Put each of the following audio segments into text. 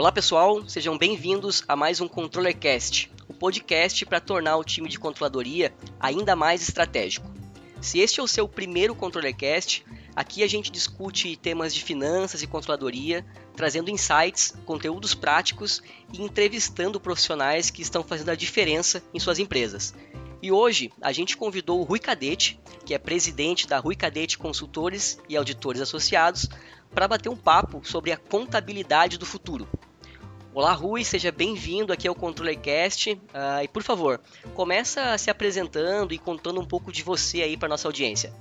Olá pessoal, sejam bem-vindos a mais um ControllerCast, o podcast para tornar o time de controladoria ainda mais estratégico. Se este é o seu primeiro ControllerCast, aqui a gente discute temas de finanças e controladoria, trazendo insights, conteúdos práticos e entrevistando profissionais que estão fazendo a diferença em suas empresas. E hoje a gente convidou o Rui Cadete, que é presidente da Rui Cadete Consultores e Auditores Associados, para bater um papo sobre a contabilidade do futuro. Olá, Rui, seja bem-vindo aqui ao ControllerCast. Uh, e por favor, começa se apresentando e contando um pouco de você aí para nossa audiência.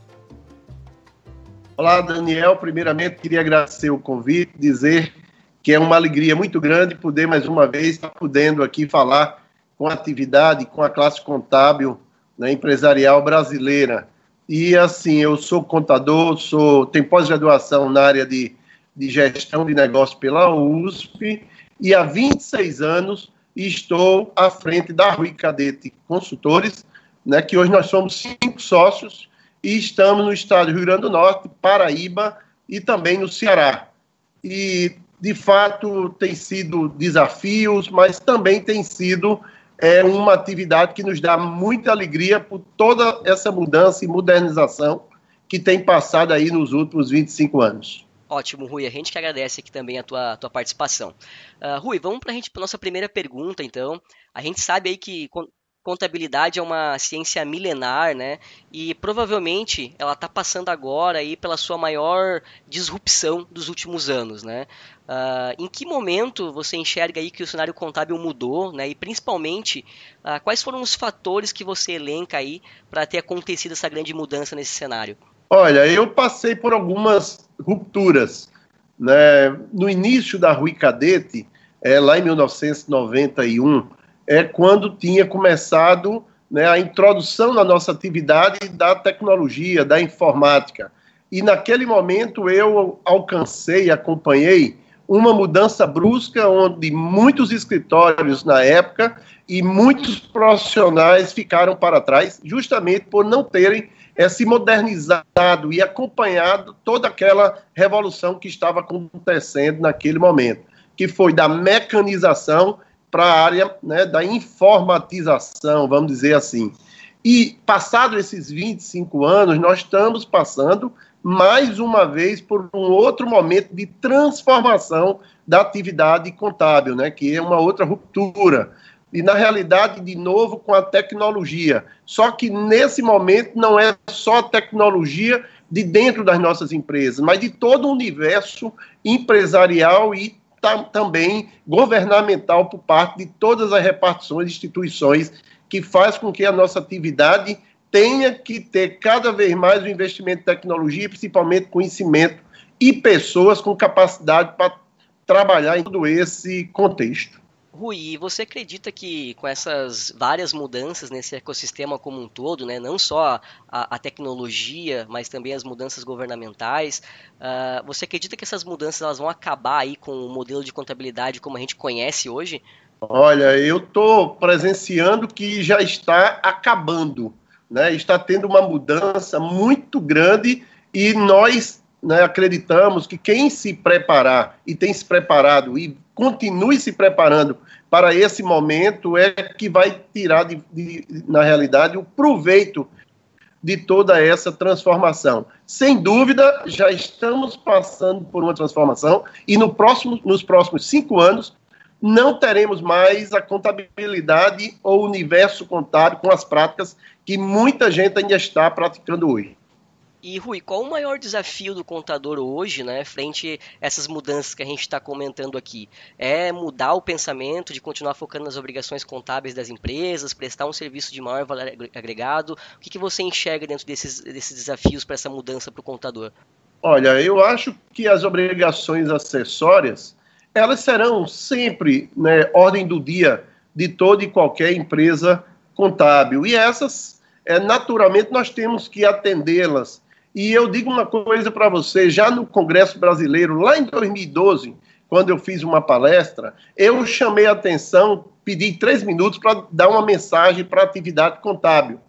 Olá, Daniel. Primeiramente, queria agradecer o convite, dizer que é uma alegria muito grande poder mais uma vez estar podendo aqui falar com a atividade, com a classe contábil né, empresarial brasileira. E assim, eu sou contador, sou tenho pós-graduação na área de, de gestão de negócios pela USP e há 26 anos estou à frente da Rui Cadete Consultores, né, que hoje nós somos cinco sócios e estamos no estado do Rio Grande do Norte, Paraíba e também no Ceará. E, de fato, tem sido desafios, mas também tem sido é, uma atividade que nos dá muita alegria por toda essa mudança e modernização que tem passado aí nos últimos 25 anos. Ótimo, Rui. A gente que agradece aqui também a tua, tua participação. Uh, Rui, vamos para a gente nossa primeira pergunta, então. A gente sabe aí que contabilidade é uma ciência milenar, né? E provavelmente ela está passando agora aí pela sua maior disrupção dos últimos anos, né? Uh, em que momento você enxerga aí que o cenário contábil mudou, né? E principalmente uh, quais foram os fatores que você elenca aí para ter acontecido essa grande mudança nesse cenário? Olha, eu passei por algumas rupturas. Né? No início da Rui Cadete, é, lá em 1991, é quando tinha começado né, a introdução na nossa atividade da tecnologia, da informática. E naquele momento eu alcancei, acompanhei uma mudança brusca, onde muitos escritórios na época e muitos profissionais ficaram para trás, justamente por não terem é, se modernizado e acompanhado toda aquela revolução que estava acontecendo naquele momento, que foi da mecanização para a área né, da informatização, vamos dizer assim. E, passado esses 25 anos, nós estamos passando mais uma vez por um outro momento de transformação da atividade contábil, né, que é uma outra ruptura e na realidade, de novo, com a tecnologia. Só que nesse momento não é só tecnologia de dentro das nossas empresas, mas de todo o universo empresarial e também governamental por parte de todas as repartições instituições que faz com que a nossa atividade tenha que ter cada vez mais o investimento em tecnologia, principalmente conhecimento e pessoas com capacidade para trabalhar em todo esse contexto. Rui, você acredita que com essas várias mudanças nesse ecossistema como um todo, né, não só a, a tecnologia, mas também as mudanças governamentais, uh, você acredita que essas mudanças elas vão acabar aí com o modelo de contabilidade como a gente conhece hoje? Olha, eu estou presenciando que já está acabando, né? está tendo uma mudança muito grande e nós né, acreditamos que quem se preparar e tem se preparado e continue se preparando para esse momento é que vai tirar, de, de, na realidade, o proveito de toda essa transformação. Sem dúvida, já estamos passando por uma transformação e no próximo, nos próximos cinco anos não teremos mais a contabilidade ou universo contábil com as práticas que muita gente ainda está praticando hoje. E Rui, qual o maior desafio do contador hoje, né, frente a essas mudanças que a gente está comentando aqui? É mudar o pensamento de continuar focando nas obrigações contábeis das empresas, prestar um serviço de maior valor agregado? O que, que você enxerga dentro desses, desses desafios para essa mudança para o contador? Olha, eu acho que as obrigações acessórias elas serão sempre né, ordem do dia de toda e qualquer empresa contábil e essas é, naturalmente nós temos que atendê-las e eu digo uma coisa para você, já no Congresso Brasileiro, lá em 2012, quando eu fiz uma palestra, eu chamei a atenção, pedi três minutos para dar uma mensagem para a atividade contábil.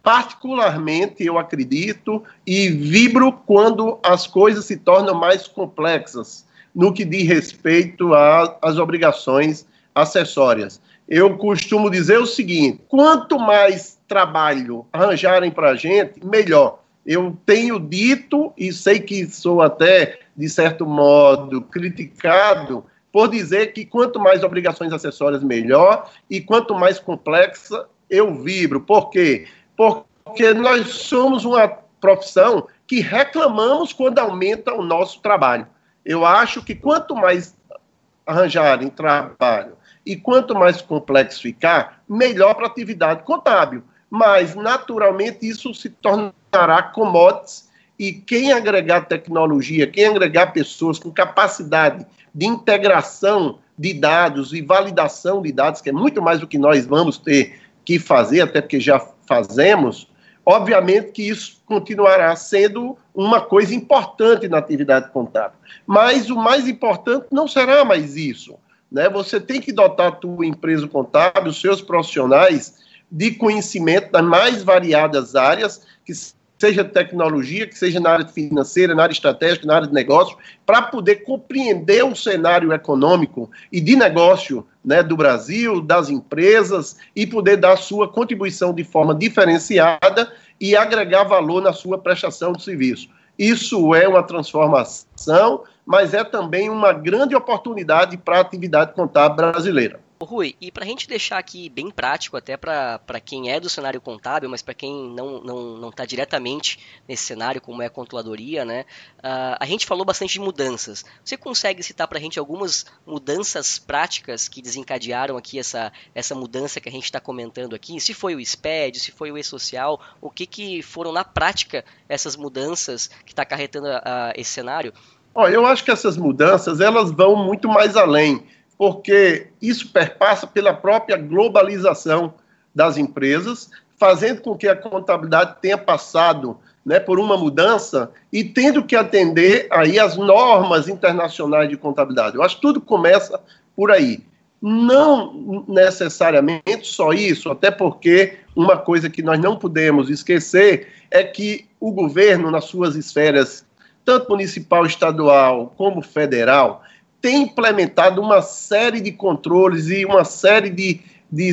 Particularmente, eu acredito e vibro quando as coisas se tornam mais complexas, no que diz respeito às obrigações acessórias. Eu costumo dizer o seguinte: quanto mais trabalho arranjarem para a gente, melhor. Eu tenho dito, e sei que sou até, de certo modo, criticado, por dizer que quanto mais obrigações acessórias, melhor, e quanto mais complexa, eu vibro. Por quê? Porque nós somos uma profissão que reclamamos quando aumenta o nosso trabalho. Eu acho que quanto mais arranjarem trabalho e quanto mais complexo ficar, melhor para a atividade contábil. Mas, naturalmente, isso se tornará commodities e quem agregar tecnologia, quem agregar pessoas com capacidade de integração de dados e validação de dados, que é muito mais do que nós vamos ter que fazer, até porque já fazemos, obviamente que isso continuará sendo uma coisa importante na atividade contábil. Mas o mais importante não será mais isso. Né? Você tem que dotar a tua empresa contábil, os seus profissionais, de conhecimento das mais variadas áreas, que seja tecnologia, que seja na área financeira, na área estratégica, na área de negócio, para poder compreender o cenário econômico e de negócio né, do Brasil, das empresas, e poder dar sua contribuição de forma diferenciada e agregar valor na sua prestação de serviço. Isso é uma transformação, mas é também uma grande oportunidade para a atividade contábil brasileira. Rui, e para a gente deixar aqui bem prático, até para quem é do cenário contábil, mas para quem não está não, não tá diretamente nesse cenário, como é a controladoria, né? Uh, a gente falou bastante de mudanças. Você consegue citar para a gente algumas mudanças práticas que desencadearam aqui essa, essa mudança que a gente está comentando aqui? Se foi o SPED, se foi o E-Social, o que, que foram na prática essas mudanças que está acarretando esse cenário? Olha, eu acho que essas mudanças elas vão muito mais além porque isso perpassa pela própria globalização das empresas, fazendo com que a contabilidade tenha passado né, por uma mudança e tendo que atender aí as normas internacionais de contabilidade. Eu acho que tudo começa por aí. Não necessariamente só isso, até porque uma coisa que nós não podemos esquecer é que o governo, nas suas esferas, tanto municipal, estadual como federal, tem implementado uma série de controles e uma série de, de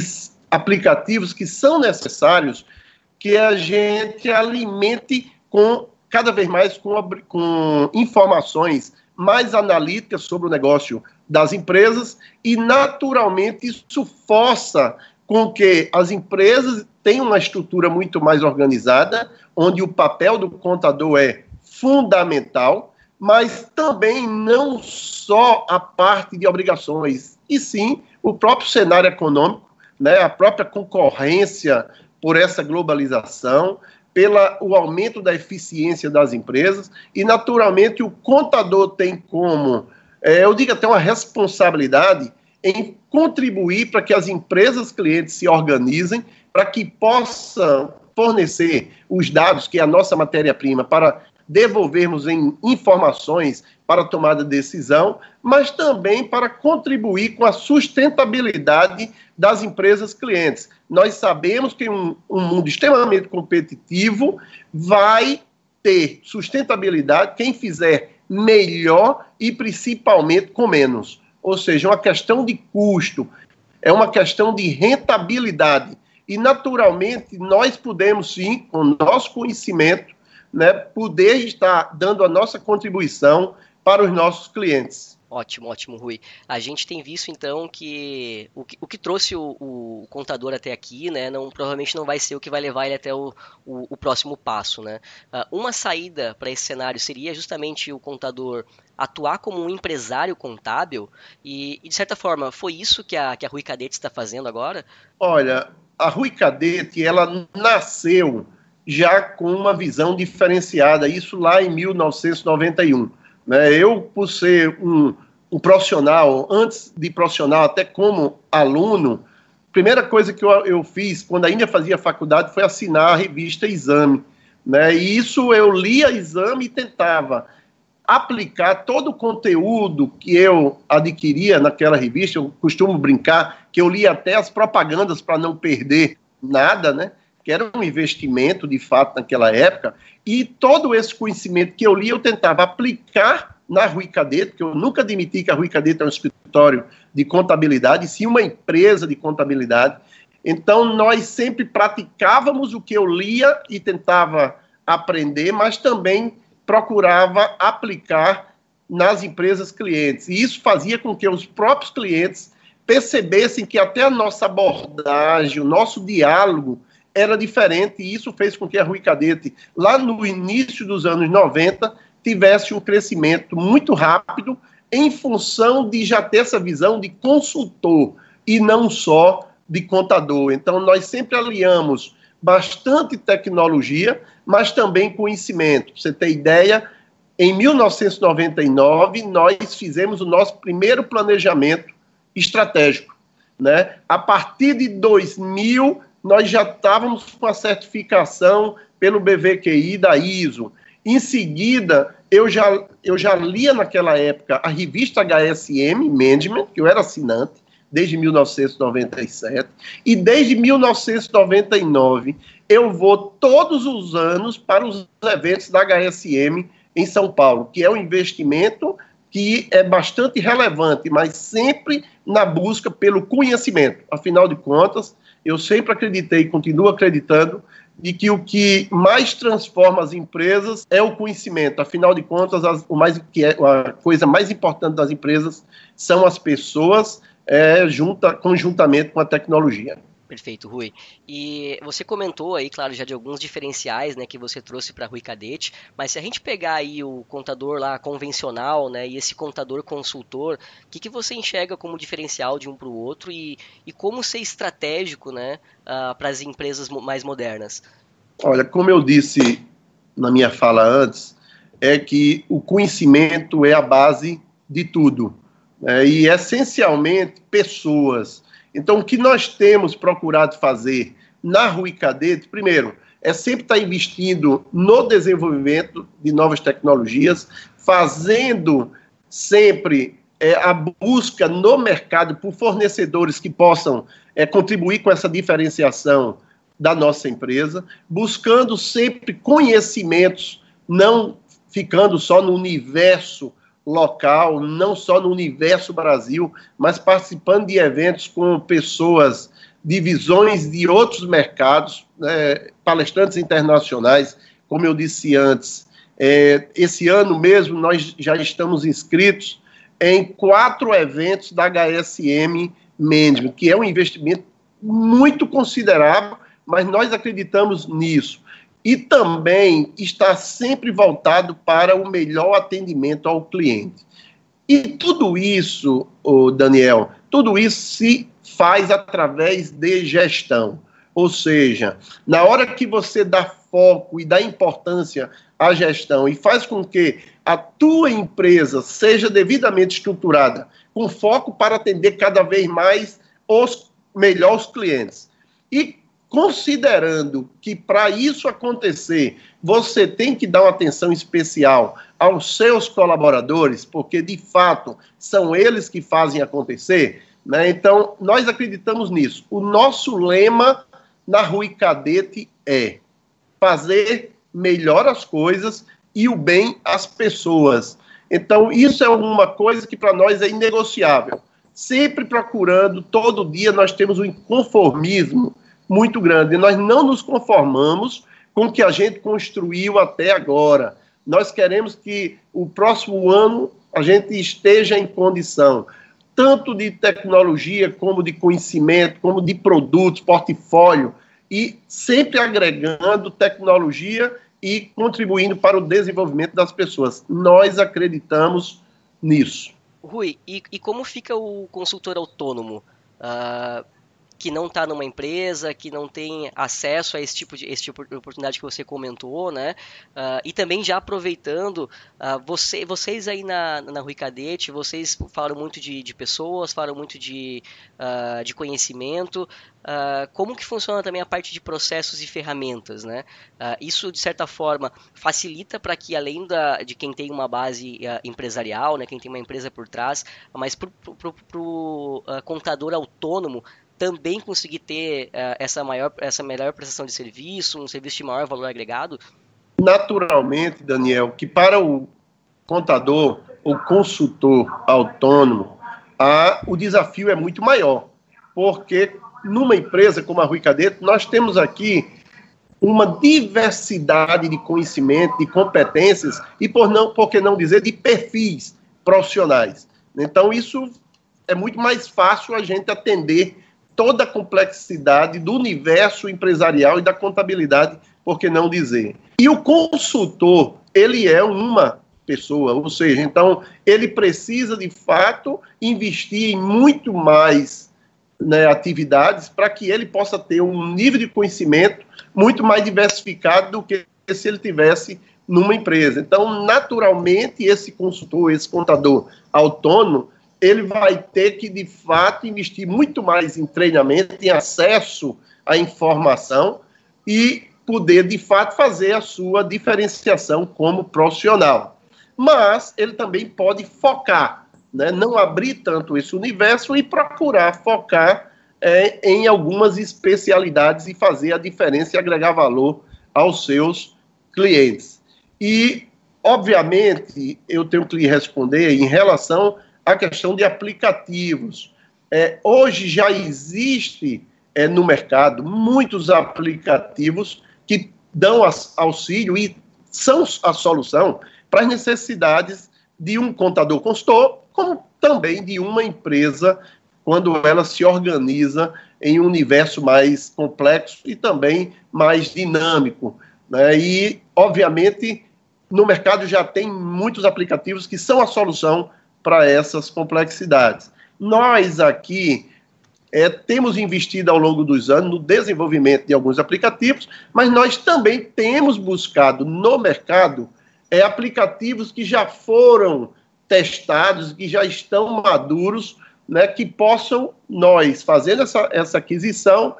aplicativos que são necessários que a gente alimente com cada vez mais com, com informações mais analíticas sobre o negócio das empresas e naturalmente isso força com que as empresas tenham uma estrutura muito mais organizada, onde o papel do contador é fundamental mas também não só a parte de obrigações, e sim o próprio cenário econômico, né, a própria concorrência por essa globalização, pela o aumento da eficiência das empresas e naturalmente o contador tem como, é, eu digo até uma responsabilidade em contribuir para que as empresas clientes se organizem para que possam fornecer os dados que é a nossa matéria-prima para devolvermos em informações para a tomada de decisão, mas também para contribuir com a sustentabilidade das empresas clientes. Nós sabemos que um, um mundo extremamente competitivo vai ter sustentabilidade quem fizer melhor e principalmente com menos. Ou seja, uma questão de custo, é uma questão de rentabilidade. E, naturalmente, nós podemos sim, com nosso conhecimento, né, poder estar dando a nossa contribuição para os nossos clientes. Ótimo, ótimo, Rui. A gente tem visto então que o que, o que trouxe o, o, contador até aqui, né, não, provavelmente não vai ser o que vai levar ele até o, o, o próximo passo, né. Uh, uma saída para esse cenário seria justamente o contador atuar como um empresário contábil e, e, de certa forma, foi isso que a, que a Rui Cadete está fazendo agora? Olha, a Rui Cadete, ela nasceu já com uma visão diferenciada, isso lá em 1991. Né? Eu, por ser um, um profissional, antes de profissional, até como aluno, primeira coisa que eu, eu fiz quando ainda fazia faculdade foi assinar a revista Exame. Né? E isso eu lia Exame e tentava aplicar todo o conteúdo que eu adquiria naquela revista. Eu costumo brincar que eu lia até as propagandas para não perder nada, né? Que era um investimento de fato naquela época, e todo esse conhecimento que eu li eu tentava aplicar na Rui Cadete, que eu nunca admiti que a Rui Cadete é um escritório de contabilidade, sim uma empresa de contabilidade. Então, nós sempre praticávamos o que eu lia e tentava aprender, mas também procurava aplicar nas empresas clientes. E isso fazia com que os próprios clientes percebessem que até a nossa abordagem, o nosso diálogo era diferente, e isso fez com que a Rui Cadete, lá no início dos anos 90, tivesse um crescimento muito rápido em função de já ter essa visão de consultor e não só de contador. Então, nós sempre aliamos bastante tecnologia, mas também conhecimento. Pra você ter ideia, em 1999, nós fizemos o nosso primeiro planejamento estratégico. Né? A partir de 2000, nós já estávamos com a certificação pelo BVQI da ISO. Em seguida, eu já, eu já lia naquela época a revista HSM Management, que eu era assinante, desde 1997, e desde 1999 eu vou todos os anos para os eventos da HSM em São Paulo, que é um investimento que é bastante relevante, mas sempre na busca pelo conhecimento. Afinal de contas, eu sempre acreditei e continuo acreditando de que o que mais transforma as empresas é o conhecimento. Afinal de contas, as, o mais, que é, a coisa mais importante das empresas são as pessoas é, junta, conjuntamente com a tecnologia. Perfeito, Rui. E você comentou aí, claro, já de alguns diferenciais, né, que você trouxe para Rui Cadete, mas se a gente pegar aí o contador lá convencional, né, e esse contador consultor, o que, que você enxerga como diferencial de um para o outro e, e como ser estratégico, né, uh, para as empresas mais modernas? Olha, como eu disse na minha fala antes, é que o conhecimento é a base de tudo. Né, e essencialmente pessoas então, o que nós temos procurado fazer na Rui Cadete, primeiro, é sempre estar investindo no desenvolvimento de novas tecnologias, fazendo sempre é, a busca no mercado por fornecedores que possam é, contribuir com essa diferenciação da nossa empresa, buscando sempre conhecimentos, não ficando só no universo local, não só no universo Brasil, mas participando de eventos com pessoas de visões de outros mercados, né, palestrantes internacionais, como eu disse antes. É, esse ano mesmo nós já estamos inscritos em quatro eventos da HSM Management, que é um investimento muito considerável, mas nós acreditamos nisso e também está sempre voltado para o melhor atendimento ao cliente. E tudo isso, Daniel, tudo isso se faz através de gestão. Ou seja, na hora que você dá foco e dá importância à gestão e faz com que a tua empresa seja devidamente estruturada, com foco para atender cada vez mais os melhores clientes. E considerando que para isso acontecer, você tem que dar uma atenção especial aos seus colaboradores, porque de fato são eles que fazem acontecer, né? Então, nós acreditamos nisso. O nosso lema na Rui Cadete é fazer melhor as coisas e o bem às pessoas. Então, isso é uma coisa que para nós é inegociável. Sempre procurando, todo dia nós temos o um inconformismo muito grande. Nós não nos conformamos com o que a gente construiu até agora. Nós queremos que o próximo ano a gente esteja em condição, tanto de tecnologia, como de conhecimento, como de produtos, portfólio, e sempre agregando tecnologia e contribuindo para o desenvolvimento das pessoas. Nós acreditamos nisso. Rui, e, e como fica o consultor autônomo? Uh, que não está numa empresa, que não tem acesso a esse tipo de, esse tipo de oportunidade que você comentou, né? Uh, e também já aproveitando, uh, você, vocês aí na, na Rui Cadete, vocês falam muito de, de pessoas, falam muito de, uh, de conhecimento, como que funciona também a parte de processos e ferramentas, né? isso, de certa forma, facilita para que, além da, de quem tem uma base empresarial, né, quem tem uma empresa por trás, mas para o contador autônomo, também conseguir ter uh, essa maior, essa melhor prestação de serviço, um serviço de maior valor agregado? Naturalmente, Daniel, que para o contador o consultor autônomo, a, o desafio é muito maior, porque numa empresa como a Rui Cadete, nós temos aqui uma diversidade de conhecimento, de competências e, por, não, por que não dizer, de perfis profissionais. Então, isso é muito mais fácil a gente atender toda a complexidade do universo empresarial e da contabilidade, por que não dizer. E o consultor, ele é uma pessoa, ou seja, então ele precisa de fato investir em muito mais né, atividades para que ele possa ter um nível de conhecimento muito mais diversificado do que se ele tivesse numa empresa. Então, naturalmente, esse consultor, esse contador autônomo, ele vai ter que, de fato, investir muito mais em treinamento, em acesso à informação e poder, de fato, fazer a sua diferenciação como profissional. Mas ele também pode focar, né? não abrir tanto esse universo e procurar focar é, em algumas especialidades e fazer a diferença e agregar valor aos seus clientes. E, obviamente, eu tenho que lhe responder em relação à questão de aplicativos. É, hoje já existe é, no mercado muitos aplicativos que dão auxílio e são a solução para as necessidades de um contador consultor, como também de uma empresa quando ela se organiza em um universo mais complexo e também mais dinâmico. Né? E, obviamente, no mercado já tem muitos aplicativos que são a solução para essas complexidades. Nós aqui é, temos investido ao longo dos anos no desenvolvimento de alguns aplicativos, mas nós também temos buscado no mercado é, aplicativos que já foram testados, que já estão maduros né, que possam nós, fazendo essa, essa aquisição,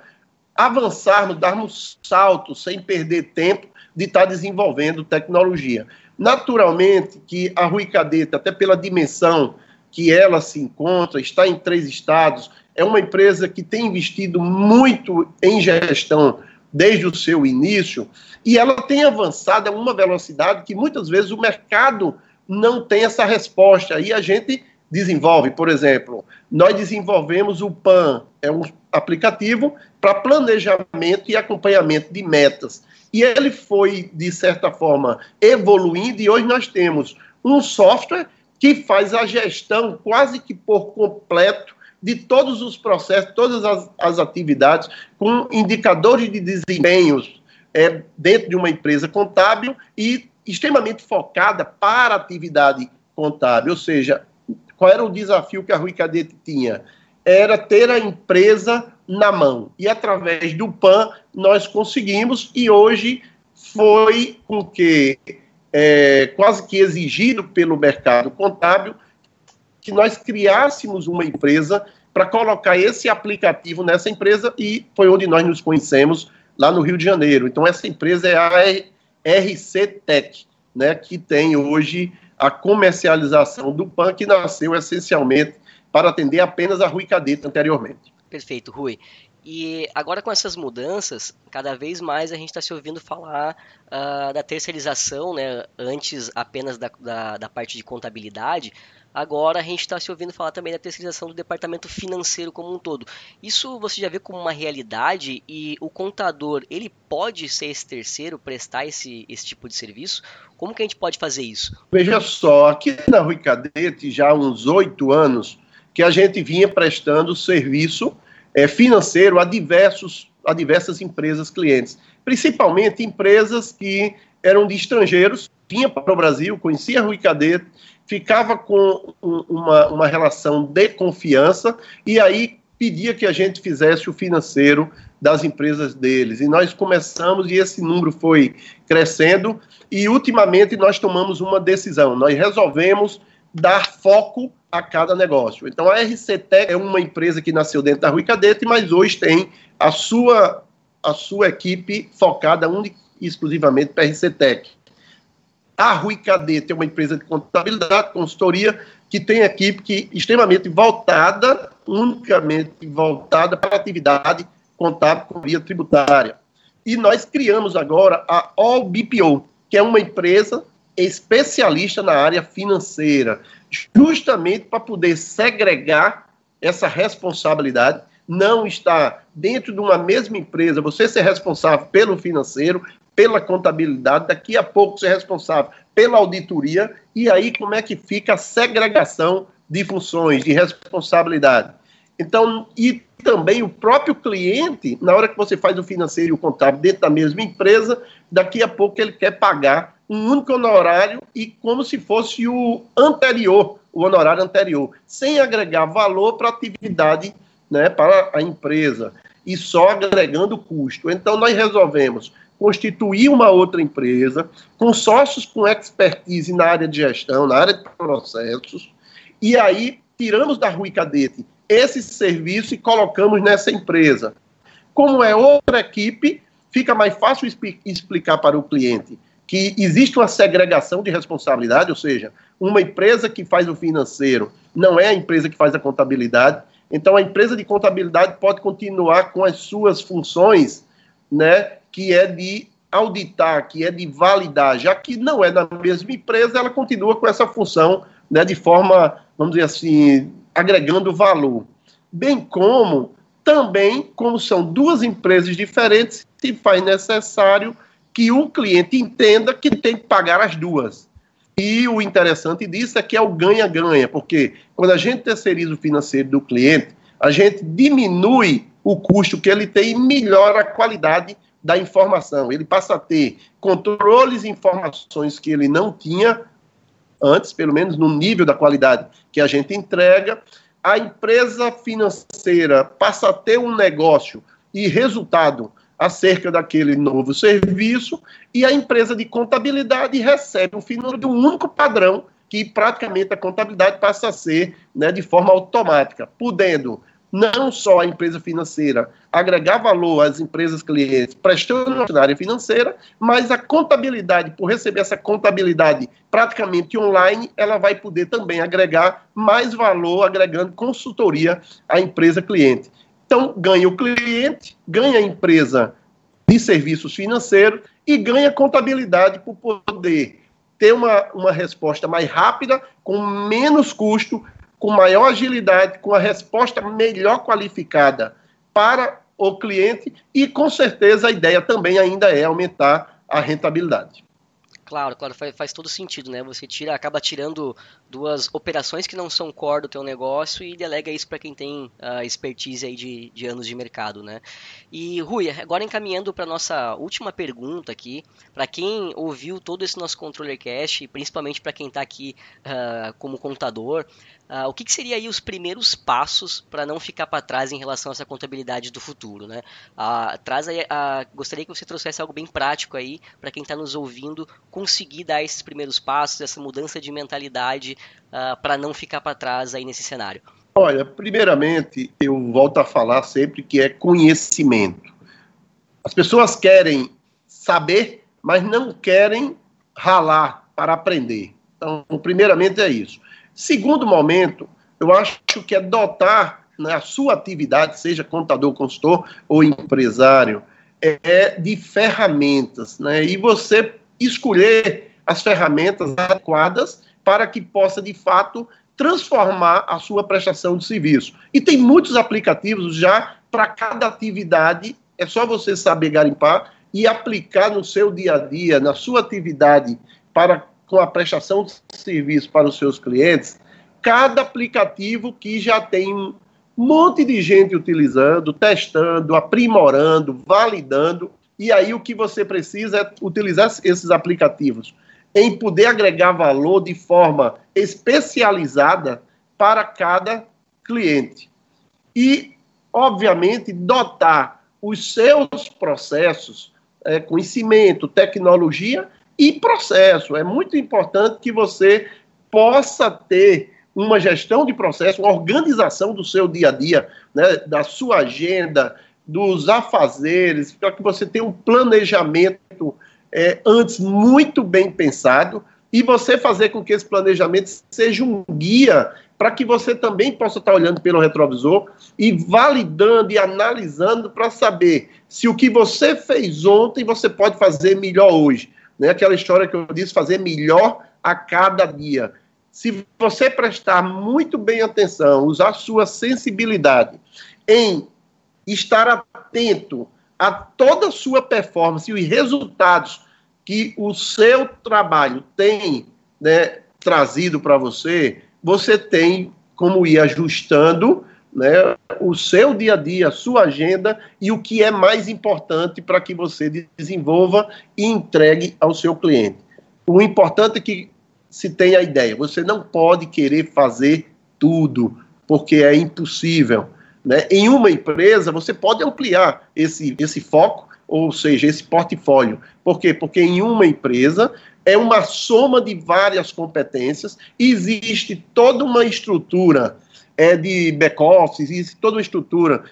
avançarmos, darmos saltos sem perder tempo de estar desenvolvendo tecnologia. Naturalmente que a Rui Cadeta, até pela dimensão que ela se encontra, está em três estados, é uma empresa que tem investido muito em gestão desde o seu início, e ela tem avançado a uma velocidade que muitas vezes o mercado não tem essa resposta. Aí a gente desenvolve, por exemplo, nós desenvolvemos o PAN, é um aplicativo para planejamento e acompanhamento de metas. E ele foi, de certa forma, evoluindo, e hoje nós temos um software que faz a gestão quase que por completo de todos os processos, todas as, as atividades, com indicadores de desempenhos é, dentro de uma empresa contábil e extremamente focada para a atividade contábil, ou seja, qual era o desafio que a Rui Cadete tinha? Era ter a empresa na mão. E através do PAN nós conseguimos, e hoje foi com que, é, quase que exigido pelo mercado contábil, que nós criássemos uma empresa para colocar esse aplicativo nessa empresa, e foi onde nós nos conhecemos, lá no Rio de Janeiro. Então, essa empresa é a RC Tech, né, que tem hoje a comercialização do PAN, que nasceu essencialmente para atender apenas a Rui Cadete anteriormente. Perfeito, Rui. E agora com essas mudanças, cada vez mais a gente está se ouvindo falar uh, da terceirização, né? antes apenas da, da, da parte de contabilidade, Agora a gente está se ouvindo falar também da terceirização do departamento financeiro como um todo. Isso você já vê como uma realidade e o contador ele pode ser esse terceiro, prestar esse, esse tipo de serviço? Como que a gente pode fazer isso? Veja só, aqui na Rui Cadete já há uns oito anos que a gente vinha prestando serviço é, financeiro a diversos a diversas empresas clientes, principalmente empresas que eram de estrangeiros, vinha para o Brasil, conhecia Rui Cadete, ficava com uma, uma relação de confiança e aí pedia que a gente fizesse o financeiro das empresas deles. E nós começamos e esse número foi crescendo e ultimamente nós tomamos uma decisão. Nós resolvemos dar foco a cada negócio. Então a RCTEC é uma empresa que nasceu dentro da Rui Cadete, mas hoje tem a sua a sua equipe focada única exclusivamente para a RCTEC. A Rui Cadete é uma empresa de contabilidade, consultoria, que tem equipe que extremamente voltada, unicamente voltada para a atividade contábil com via tributária. E nós criamos agora a All BPO, que é uma empresa especialista na área financeira, justamente para poder segregar essa responsabilidade, não estar dentro de uma mesma empresa, você ser responsável pelo financeiro, pela contabilidade, daqui a pouco ser responsável pela auditoria, e aí como é que fica a segregação de funções, de responsabilidade. Então, e também o próprio cliente, na hora que você faz o financeiro e o contábil dentro da mesma empresa, daqui a pouco ele quer pagar um único honorário e como se fosse o anterior, o honorário anterior, sem agregar valor para a atividade, né, para a empresa, e só agregando custo. Então, nós resolvemos constituir uma outra empresa com sócios com expertise na área de gestão, na área de processos, e aí tiramos da Rui Cadete esse serviço e colocamos nessa empresa. Como é outra equipe, fica mais fácil explicar para o cliente que existe uma segregação de responsabilidade, ou seja, uma empresa que faz o financeiro não é a empresa que faz a contabilidade. Então, a empresa de contabilidade pode continuar com as suas funções, né, que é de auditar, que é de validar, já que não é da mesma empresa, ela continua com essa função, né, de forma, vamos dizer assim, agregando valor. Bem como também, como são duas empresas diferentes, se faz necessário que o cliente entenda que tem que pagar as duas. E o interessante disso é que é o ganha-ganha, porque quando a gente terceiriza o financeiro do cliente, a gente diminui o custo que ele tem e melhora a qualidade da informação. Ele passa a ter controles e informações que ele não tinha antes, pelo menos no nível da qualidade que a gente entrega. A empresa financeira passa a ter um negócio e resultado acerca daquele novo serviço e a empresa de contabilidade recebe o final de um único padrão que praticamente a contabilidade passa a ser né, de forma automática, podendo não só a empresa financeira agregar valor às empresas clientes prestando na área financeira, mas a contabilidade, por receber essa contabilidade praticamente online, ela vai poder também agregar mais valor, agregando consultoria à empresa cliente. Então, ganha o cliente, ganha a empresa de serviços financeiros e ganha contabilidade por poder ter uma, uma resposta mais rápida, com menos custo, com maior agilidade, com a resposta melhor qualificada para o cliente e, com certeza, a ideia também ainda é aumentar a rentabilidade. Claro, claro, faz, faz, todo sentido, né? Você tira, acaba tirando duas operações que não são core do teu negócio e delega isso para quem tem uh, expertise aí de, de, anos de mercado, né? E Rui, agora encaminhando para nossa última pergunta aqui, para quem ouviu todo esse nosso controller cash, principalmente para quem está aqui uh, como contador, Uh, o que, que seria aí os primeiros passos para não ficar para trás em relação a essa contabilidade do futuro, né? Uh, traz aí, uh, gostaria que você trouxesse algo bem prático aí para quem está nos ouvindo conseguir dar esses primeiros passos, essa mudança de mentalidade para não ficar para trás aí nesse cenário. Olha, primeiramente eu volto a falar sempre que é conhecimento. As pessoas querem saber, mas não querem ralar para aprender. Então, primeiramente é isso. Segundo momento, eu acho que é dotar na sua atividade, seja contador, consultor ou empresário, é de ferramentas, né? E você escolher as ferramentas adequadas para que possa, de fato, transformar a sua prestação de serviço. E tem muitos aplicativos já para cada atividade, é só você saber garimpar e aplicar no seu dia a dia, na sua atividade, para com a prestação de serviço para os seus clientes, cada aplicativo que já tem um monte de gente utilizando, testando, aprimorando, validando. E aí o que você precisa é utilizar esses aplicativos em poder agregar valor de forma especializada para cada cliente. E, obviamente, dotar os seus processos, é, conhecimento, tecnologia e processo. É muito importante que você possa ter uma gestão de processo, uma organização do seu dia a dia, né, da sua agenda, dos afazeres, para que você tenha um planejamento é, antes muito bem pensado e você fazer com que esse planejamento seja um guia para que você também possa estar olhando pelo retrovisor e validando e analisando para saber se o que você fez ontem você pode fazer melhor hoje né? Aquela história que eu disse, fazer melhor a cada dia. Se você prestar muito bem atenção, usar sua sensibilidade em estar atento a toda a sua performance e os resultados que o seu trabalho tem né, trazido para você, você tem como ir ajustando né, o seu dia a dia, a sua agenda e o que é mais importante para que você desenvolva e entregue ao seu cliente. O importante é que se tenha a ideia, você não pode querer fazer tudo, porque é impossível. Né? Em uma empresa, você pode ampliar esse, esse foco, ou seja, esse portfólio. Por quê? Porque em uma empresa é uma soma de várias competências, existe toda uma estrutura é de back-office, toda uma estrutura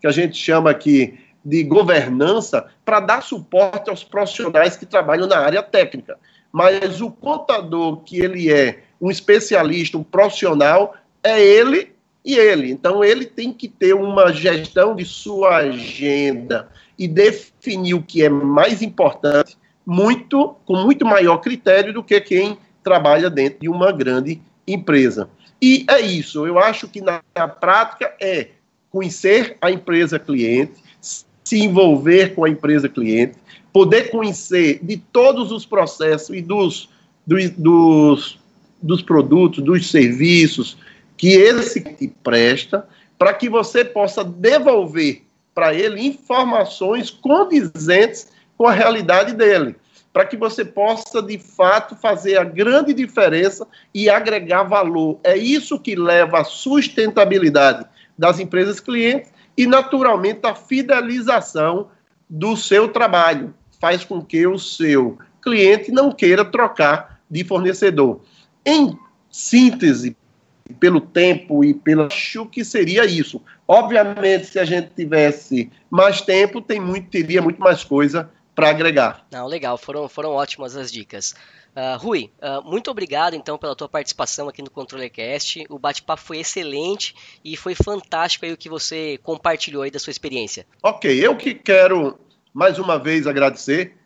que a gente chama aqui de governança para dar suporte aos profissionais que trabalham na área técnica. Mas o contador, que ele é um especialista, um profissional, é ele e ele. Então, ele tem que ter uma gestão de sua agenda e definir o que é mais importante, muito com muito maior critério do que quem trabalha dentro de uma grande empresa. E é isso, eu acho que na, na prática é conhecer a empresa cliente, se envolver com a empresa cliente, poder conhecer de todos os processos e dos, dos, dos, dos produtos, dos serviços que esse cliente presta, para que você possa devolver para ele informações condizentes com a realidade dele para que você possa, de fato, fazer a grande diferença e agregar valor. É isso que leva à sustentabilidade das empresas clientes e, naturalmente, a fidelização do seu trabalho. Faz com que o seu cliente não queira trocar de fornecedor. Em síntese, pelo tempo e pelo acho que seria isso. Obviamente, se a gente tivesse mais tempo, tem muito, teria muito mais coisa para agregar. Não, legal, foram, foram ótimas as dicas. Uh, Rui, uh, muito obrigado então pela tua participação aqui no ControleCast. O bate-papo foi excelente e foi fantástico aí o que você compartilhou aí da sua experiência. Ok, eu que quero mais uma vez agradecer.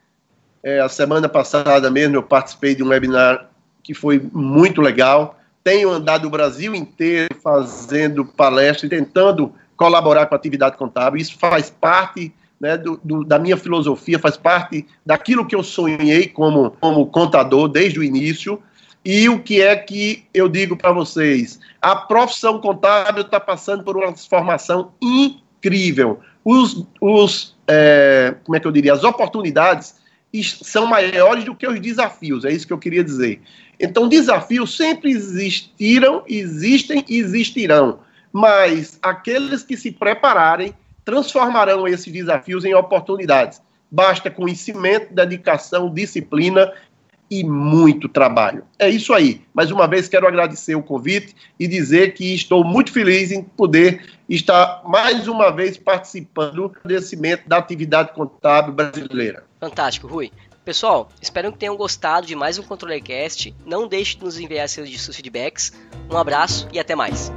É, a semana passada mesmo eu participei de um webinar que foi muito legal. Tenho andado o Brasil inteiro fazendo palestras, tentando colaborar com a atividade contábil. Isso faz parte né, do, do, da minha filosofia, faz parte daquilo que eu sonhei como, como contador desde o início. E o que é que eu digo para vocês? A profissão contábil está passando por uma transformação incrível. Os, os é, como é que eu diria, as oportunidades são maiores do que os desafios, é isso que eu queria dizer. Então, desafios sempre existiram, existem e existirão, mas aqueles que se prepararem transformarão esses desafios em oportunidades. Basta conhecimento, dedicação, disciplina e muito trabalho. É isso aí. Mais uma vez quero agradecer o convite e dizer que estou muito feliz em poder estar mais uma vez participando do crescimento da atividade contábil brasileira. Fantástico, Rui. Pessoal, espero que tenham gostado de mais um ControleCast. Não deixe de nos enviar seus feedbacks. Um abraço e até mais.